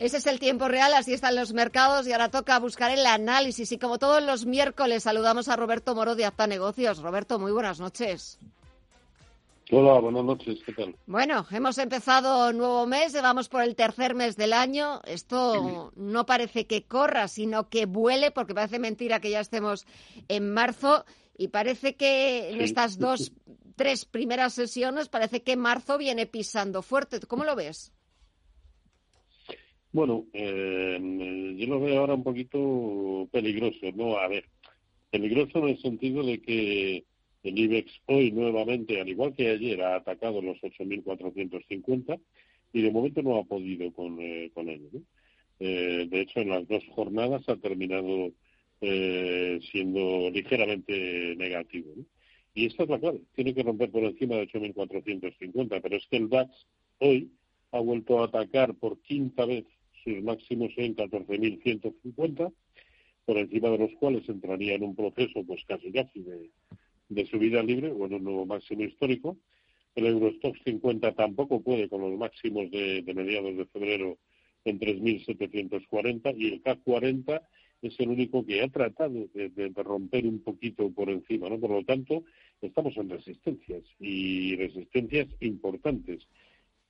Ese es el tiempo real, así están los mercados y ahora toca buscar el análisis. Y como todos los miércoles, saludamos a Roberto Moro de Acta Negocios. Roberto, muy buenas noches. Hola, buenas noches, ¿qué tal? Bueno, hemos empezado nuevo mes, vamos por el tercer mes del año. Esto no parece que corra, sino que vuele, porque parece mentira que ya estemos en marzo. Y parece que en estas dos, tres primeras sesiones, parece que marzo viene pisando fuerte. ¿Cómo lo ves? Bueno, eh, yo lo veo ahora un poquito peligroso, ¿no? A ver, peligroso en el sentido de que el IBEX hoy nuevamente, al igual que ayer, ha atacado los 8.450 y de momento no ha podido con, eh, con ello. Eh, de hecho, en las dos jornadas ha terminado eh, siendo ligeramente negativo. Y esta es la clave, tiene que romper por encima de 8.450, pero es que el DAX hoy ha vuelto a atacar por quinta vez sus máximos en 14.150, por encima de los cuales entraría en un proceso pues casi casi de, de subida libre o en un nuevo máximo histórico. El Eurostock 50 tampoco puede con los máximos de, mediados de febrero en 3.740 y el CAC 40 es el único que ha tratado de, de, romper un poquito por encima, ¿no? Por lo tanto, estamos en resistencias y resistencias importantes.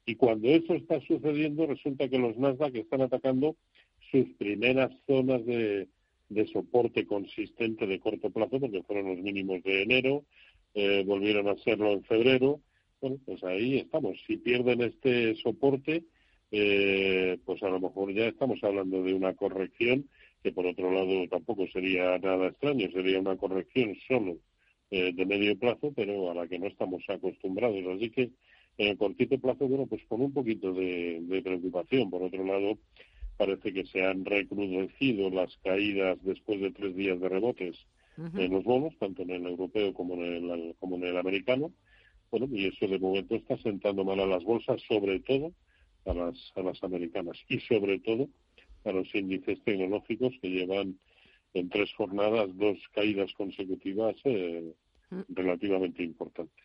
Y cuando eso está sucediendo, resulta que los Nasdaq están atacando sus primeras zonas de, soporte consistente de corto plazo, porque fueron los mínimos de enero, eh, volvieron a serlo en febrero. Bueno, pues ahí estamos. Si pierden este soporte, eh, pues a lo mejor ya estamos hablando de una corrección que por otro lado tampoco sería nada extraño, sería una corrección solo eh, de medio plazo, pero a la que no estamos acostumbrados. Así que en el cortito plazo, bueno, pues con un poquito de, preocupación. Por otro lado, parece que se han recrudecido las caídas después de tres días de rebotes en los bonos, tanto en el europeo como en el, como en el americano. Bueno, y eso de momento está sentando mal a las bolsas, sobre todo a las, a las americanas y sobre todo a los índices tecnológicos que llevan en tres jornadas dos caídas consecutivas eh, relativamente importantes.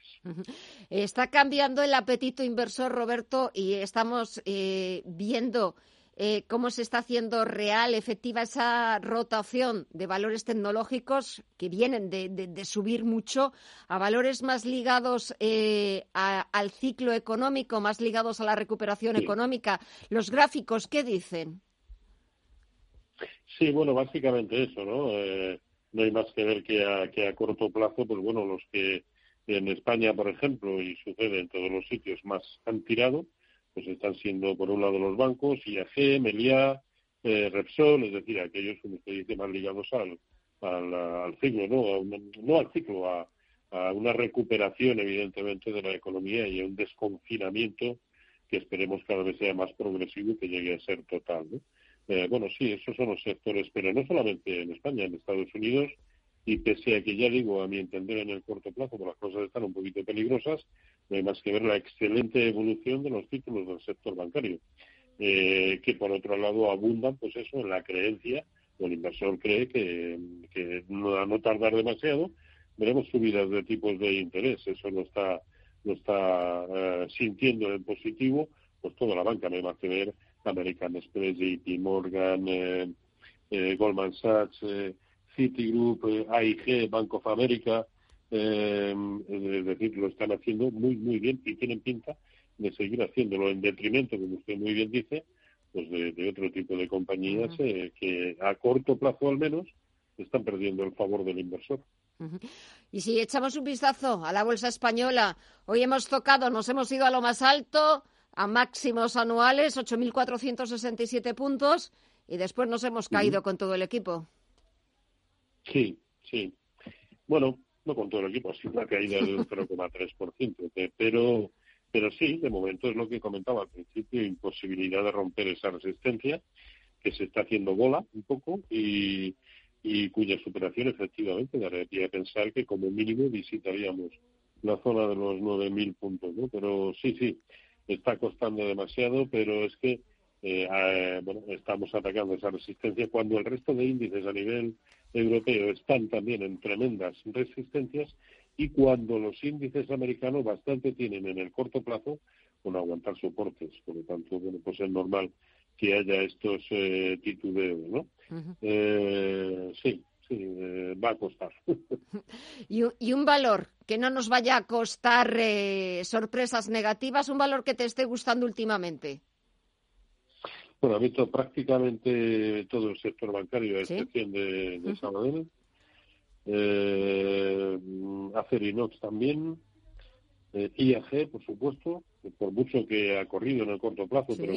Está cambiando el apetito inversor, Roberto, y estamos eh, viendo eh, cómo se está haciendo real, efectiva esa rotación de valores tecnológicos que vienen de, subir mucho a valores más ligados eh, al ciclo económico, más ligados a la recuperación económica. Los gráficos, ¿qué dicen? Sí, bueno, básicamente eso, ¿no? No hay más que ver que a, que a corto plazo, pues bueno, los que en España, por ejemplo, y sucede en todos los sitios, más han tirado, pues están siendo, por un lado, los bancos, IAG, Meliá, eh, Repsol, es decir, aquellos, como usted dice, más ligados al, al, ciclo, ¿no? no al ciclo, a, a una recuperación, evidentemente, de la economía y a un desconfinamiento que esperemos cada vez sea más progresivo y que llegue a ser total, ¿no? Eh, bueno, sí, esos son los sectores, pero no solamente en España, en Estados Unidos, y pese a que ya digo, a mi entender, en el corto plazo, pues las cosas están un poquito peligrosas, no hay más que ver la excelente evolución de los títulos del sector bancario, eh, que por otro lado abundan, pues eso, en la creencia, o el inversor cree que, que no, a no tardar demasiado, veremos subidas de tipos de interés, eso no está, no está eh, sintiendo en positivo, pues toda la banca, no hay más que ver American Express, JP Morgan, eh, eh, Goldman Sachs, eh, Citigroup, AIG, Bank of America, es decir, lo están haciendo muy, muy bien y tienen pinta de seguir haciéndolo en detrimento, como usted muy bien dice, pues de, otro tipo de compañías que a corto plazo al menos están perdiendo el favor del inversor. Y si echamos un vistazo a la bolsa española, hoy hemos tocado, nos hemos ido a lo más alto, a máximos anuales, 8.467 puntos, y después nos hemos caído con todo el equipo. Sí, sí. Bueno, no con todo el equipo, sido una caída de un 0,3%, pero, pero sí, de momento es lo que comentaba al principio, imposibilidad de romper esa resistencia que se está haciendo bola un poco y, y cuya superación efectivamente daría a pensar que como mínimo visitaríamos la zona de los 9.000 puntos, ¿no? Pero sí, sí, está costando demasiado, pero es que eh, eh, bueno, estamos atacando esa resistencia cuando el resto de índices a nivel europeo están también en tremendas resistencias y cuando los índices americanos bastante tienen en el corto plazo con aguantar soportes. Por lo tanto, bueno, pues es normal que haya estos eh, titubeos, ¿no? eh, sí, sí, eh, va a costar. y, y, un valor que no nos vaya a costar eh, sorpresas negativas, un valor que te esté gustando últimamente. Bueno, ha visto prácticamente todo el sector bancario, a excepción de, de Sabadell. Eh, Acerinox también, eh, IAG, por supuesto, por mucho que ha corrido en el corto plazo, pero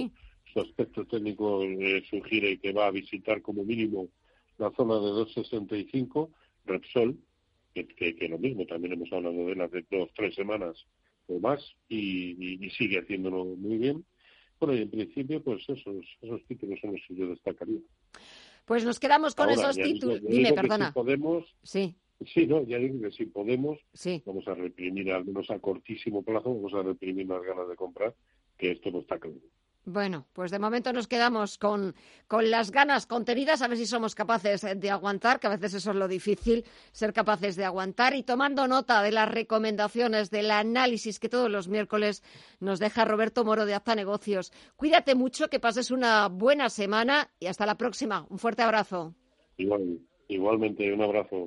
su aspecto técnico eh, sugiere que va a visitar como mínimo la zona de 265, Repsol, que, que, lo mismo, también hemos hablado de él hace dos, tres semanas o más, y, y, sigue haciéndolo muy bien. Bueno, y en principio, pues esos, esos títulos son los que yo destacaría. Pues nos quedamos con esos títulos. Dime, perdona. Si podemos, sí. Sí, no, ya digo que si podemos, vamos a reprimir, al menos a cortísimo plazo, vamos a reprimir las ganas de comprar, que esto no está claro. Bueno, pues de momento nos quedamos con, con, las ganas contenidas, a ver si somos capaces de aguantar, que a veces eso es lo difícil, ser capaces de aguantar y tomando nota de las recomendaciones, del análisis que todos los miércoles nos deja Roberto Moro de Azta Negocios. Cuídate mucho, que pases una buena semana y hasta la próxima. Un fuerte abrazo. Igual, igualmente, un abrazo.